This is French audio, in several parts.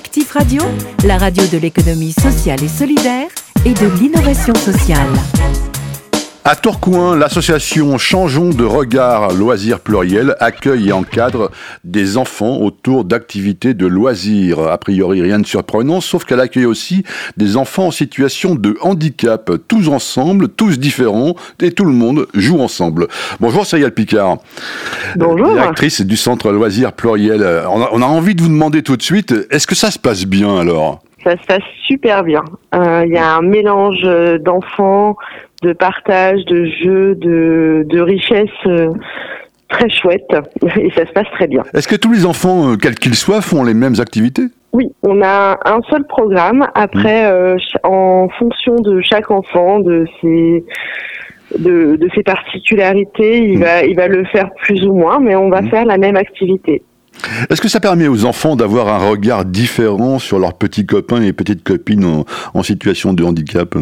Actif Radio, la radio de l'économie sociale et solidaire et de l'innovation sociale. À Tourcoing, l'association Changeons de regard loisirs pluriel accueille et encadre des enfants autour d'activités de loisirs. A priori, rien de surprenant, sauf qu'elle accueille aussi des enfants en situation de handicap, tous ensemble, tous différents, et tout le monde joue ensemble. Bonjour Cyril Picard. Bonjour. Directrice du centre loisirs pluriel. On a, on a envie de vous demander tout de suite, est-ce que ça se passe bien alors? Ça se passe super bien. Euh, Il y a un mélange d'enfants, de partage, de jeux, de, de richesse euh, très chouette et ça se passe très bien. Est-ce que tous les enfants, euh, quels qu'ils soient, font les mêmes activités? Oui, on a un seul programme. Après, euh, ch- en fonction de chaque enfant, de ses de, de ses particularités, il Mm. va il va le faire plus ou moins, mais on va Mm. faire la même activité. Est-ce que ça permet aux enfants d'avoir un regard différent sur leurs petits copains et petites copines en, en situation de handicap?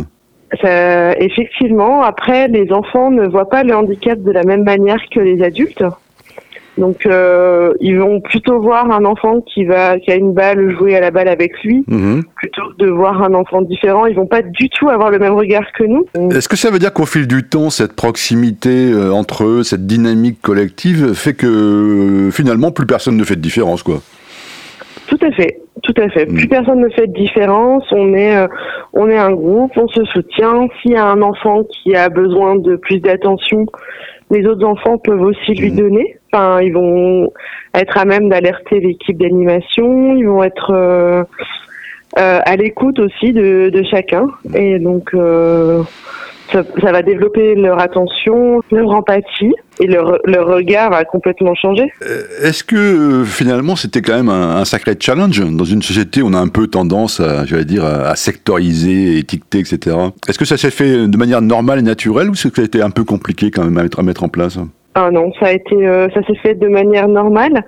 Ça, effectivement, après, les enfants ne voient pas le handicap de la même manière que les adultes. Donc, euh, ils vont plutôt voir un enfant qui va, qui a une balle, jouer à la balle avec lui, Mhm. plutôt que de voir un enfant différent. Ils vont pas du tout avoir le même regard que nous. Est-ce que ça veut dire qu'au fil du temps, cette proximité euh, entre eux, cette dynamique collective, fait que euh, finalement plus personne ne fait de différence, quoi? Tout à fait, tout à fait. Mm. Plus personne ne fait de différence. On est, euh, on est un groupe, on se soutient. S'il y a un enfant qui a besoin de plus d'attention, les autres enfants peuvent aussi lui Mm. donner. Enfin, ils vont être à même d'alerter l'équipe d'animation. Ils vont être euh, euh, à l'écoute aussi de, de chacun. Et donc, euh, ça, ça va développer leur attention, leur empathie, et leur, leur regard va complètement changer. Euh, Est-ce que euh, finalement c'était quand même un, un sacré challenge dans une société où on a un peu tendance à, j'allais dire, à, sectoriser, étiqueter, etc. Est-ce que ça s'est fait de manière normale et naturelle ou est-ce que ça a été un peu compliqué quand même à mettre, à mettre en place? Ah non, ça a été, euh, ça s'est fait de manière normale.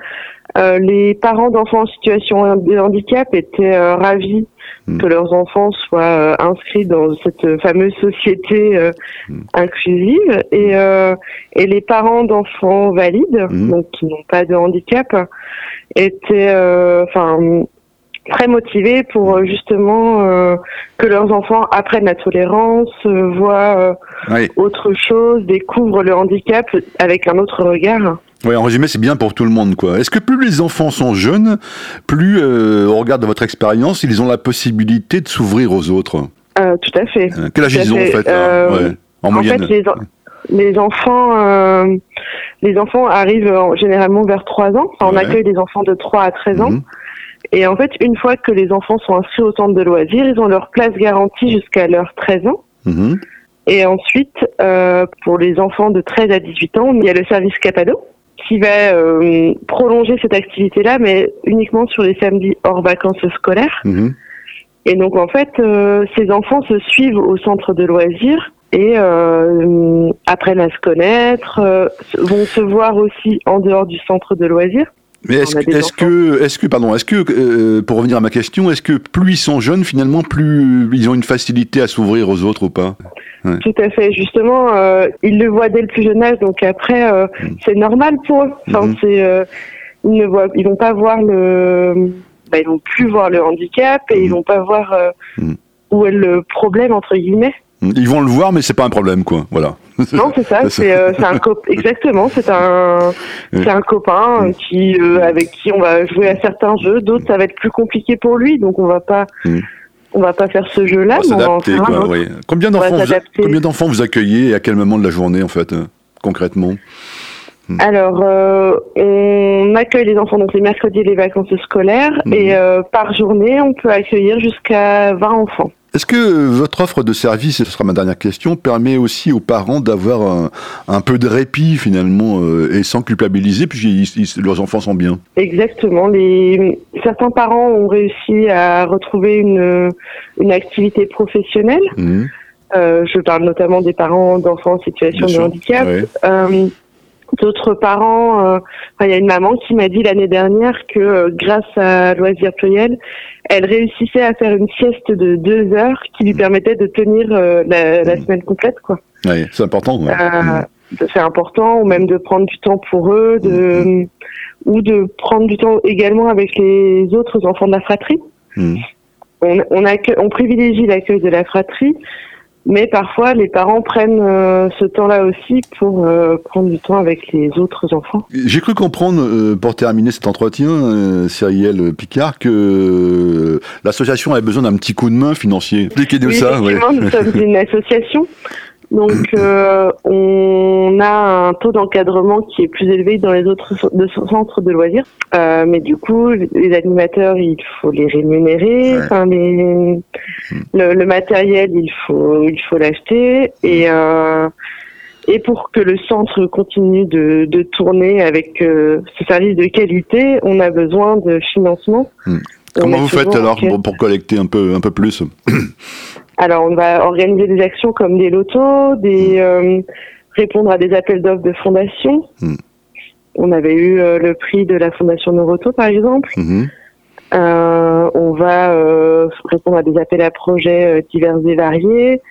Euh, les parents d'enfants en situation de handicap étaient euh, ravis Mm. que leurs enfants soient euh, inscrits dans cette fameuse société euh, Mm. inclusive et euh, et les parents d'enfants valides, donc qui n'ont pas de handicap, étaient euh, enfin très motivés pour euh, justement euh, que leurs enfants apprennent la tolérance, euh, voient Oui. autre chose, découvrent le handicap avec un autre regard. Ouais, en résumé, c'est bien pour tout le monde, quoi. Est-ce que plus les enfants sont jeunes, plus, au regard de votre expérience, ils ont la possibilité de s'ouvrir aux autres? Tout à fait. Quel âge ils ont, en fait. là? Ouais, En En moyenne fait, les, en- les enfants, euh, les enfants arrivent en- généralement vers 3 ans. Enfin, on Ouais. accueille des enfants de 3 à 13 ans. Mhm. Et en fait, une fois que les enfants sont inscrits au centre de loisirs, ils ont leur place garantie jusqu'à leurs 13 ans. Mhm. Et ensuite, euh, pour les enfants de 13 à 18 ans, il y a le service Capado qui va euh, prolonger cette activité-là, mais uniquement sur les samedis hors vacances scolaires. Mhm. Et donc en fait, euh, ces enfants se suivent au centre de loisirs et apprennent à se connaître, vont se voir aussi en dehors du centre de loisirs. Mais est-ce que, est-ce que, est-ce que, pardon, est-ce que, euh, pour revenir à ma question, est-ce que plus ils sont jeunes, finalement, plus ils ont une facilité à s'ouvrir aux autres ou pas? Tout à fait. Justement, euh, ils le voient dès le plus jeune âge, donc après, euh, Mm. c'est normal pour eux. Enfin, Mhm. c'est, euh, ils ne voient, ils vont pas voir le, bah, ils vont plus voir le handicap et Mhm. ils vont pas voir Mhm. où est le problème entre guillemets. Ils vont le voir, mais c'est pas un problème, quoi. Voilà. Non, c'est ça. C'est euh, un cop- exactement. C'est un c'est un copain euh, qui euh, avec qui on va jouer à certains jeux. D'autres, ça va être plus compliqué pour lui, donc on va pas on va pas faire ce jeu-là. On va s'adapter, oui. Combien d'enfants, vous, s'adapter. combien d'enfants vous accueillez et à quel moment de la journée, en fait, euh, concrètement? Alors, euh, on accueille les enfants donc les mercredis et les vacances scolaires Mhm. et euh, par journée, on peut accueillir jusqu'à 20 enfants. Est-ce que votre offre de service, et ce sera ma dernière question, permet aussi aux parents d'avoir un, un peu de répit finalement euh, et sans culpabiliser puisque leurs enfants sont bien? Exactement. Les certains parents ont réussi à retrouver une une activité professionnelle. Mhm. Euh, je parle notamment des parents d'enfants en situation Bien de sûr. handicap. Ouais. Euh, D'autres parents, euh, enfin, il y a une maman qui m'a dit l'année dernière que euh, grâce à Loisirs Pluriel, elle réussissait à faire une sieste de deux heures qui lui permettait de tenir euh, la, la Mhm. semaine complète. quoi. Ouais, c'est important. ouais. Euh, C'est important, ou même de prendre du temps pour eux, de, ou de prendre du temps également avec les autres enfants de la fratrie. On, on, accue- on privilégie l'accueil de la fratrie, mais parfois les parents prennent euh, ce temps-là aussi pour euh, prendre du temps avec les autres enfants. J'ai cru comprendre, euh, pour terminer cet entretien, euh, Cyrielle Picard, que euh, l'association avait besoin d'un petit coup de main financier. Expliquez-nous Oui, ça. ouais. nous sommes une association. Donc, euh, on a un taux d'encadrement qui est plus élevé que dans les autres centres de loisirs. Euh, mais du coup, les animateurs, il faut les rémunérer. Ouais. Enfin, les, le, le matériel, il faut, il faut l'acheter. Et, euh, et pour que le centre continue de, de tourner avec euh, ce service de qualité, on a besoin de financement. Hmm. Comment vous faites alors pour, pour collecter un peu, un peu plus? alors, on va organiser des actions comme des lotos, des euh, répondre à des appels d'offres de fondation. Mm. On avait eu euh, le prix de la fondation Noroto, par exemple. Mhm. Euh, on va répondre à des appels à projets divers et variés.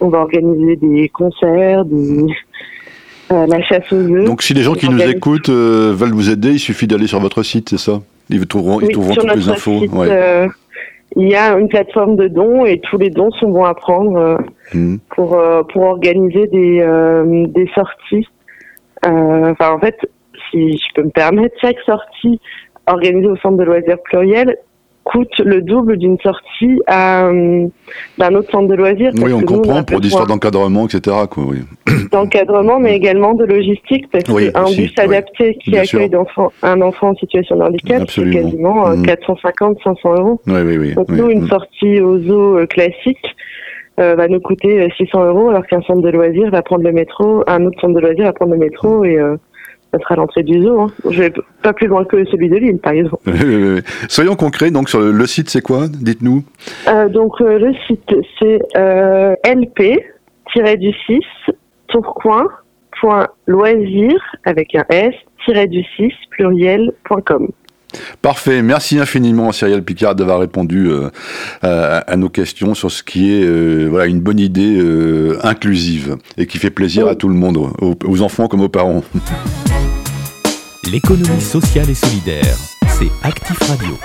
On va organiser des concerts, des, la chasse aux œufs. Donc si les gens qui nous écoutent veulent vous aider, il suffit d'aller sur votre site, c'est ça? Ils trouveront, ils trouveront toutes les infos. site, ouais. Il y a une plateforme de dons et tous les dons sont bons à prendre. euh, Mhm. pour euh, pour organiser des euh, des sorties. Euh, Enfin, en fait, si je peux me permettre, chaque sortie organisée au centre de loisirs pluriel coûte le double d'une sortie à euh, d'un autre centre de loisirs. Oui, on nous, comprend pour des histoires d'encadrement, etc. Quoi, oui. d'encadrement, mais également de logistique, parce Oui, qu'un bus oui. adapté qui Bien accueille d'enfants- un enfant en situation de handicap, c'est quasiment euh, Mhm. 450-500 euros. Oui, oui, oui. Donc nous, une Mhm. sortie au zoo euh, classique euh, va nous coûter euh, 600 euros, alors qu'un centre de loisirs va prendre le métro, un autre centre de loisirs va prendre le métro et euh, ça sera l'entrée du zoo. Hein. Je vais pas plus loin que celui de Lille, par exemple. Soyons concrets, donc sur le, site, c'est quoi? Dites-nous. Euh, donc euh, le site, c'est euh, lp-du6 tourcoing.loisir avec un s du 6 pluriel.com. Parfait. Merci infiniment, Cyrielle Picard, d'avoir répondu euh, à, à nos questions sur ce qui est euh, voilà, une bonne idée euh, inclusive et qui fait plaisir Oui. à tout le monde, aux, aux enfants comme aux parents. L'économie sociale et solidaire, c'est Actif Radio.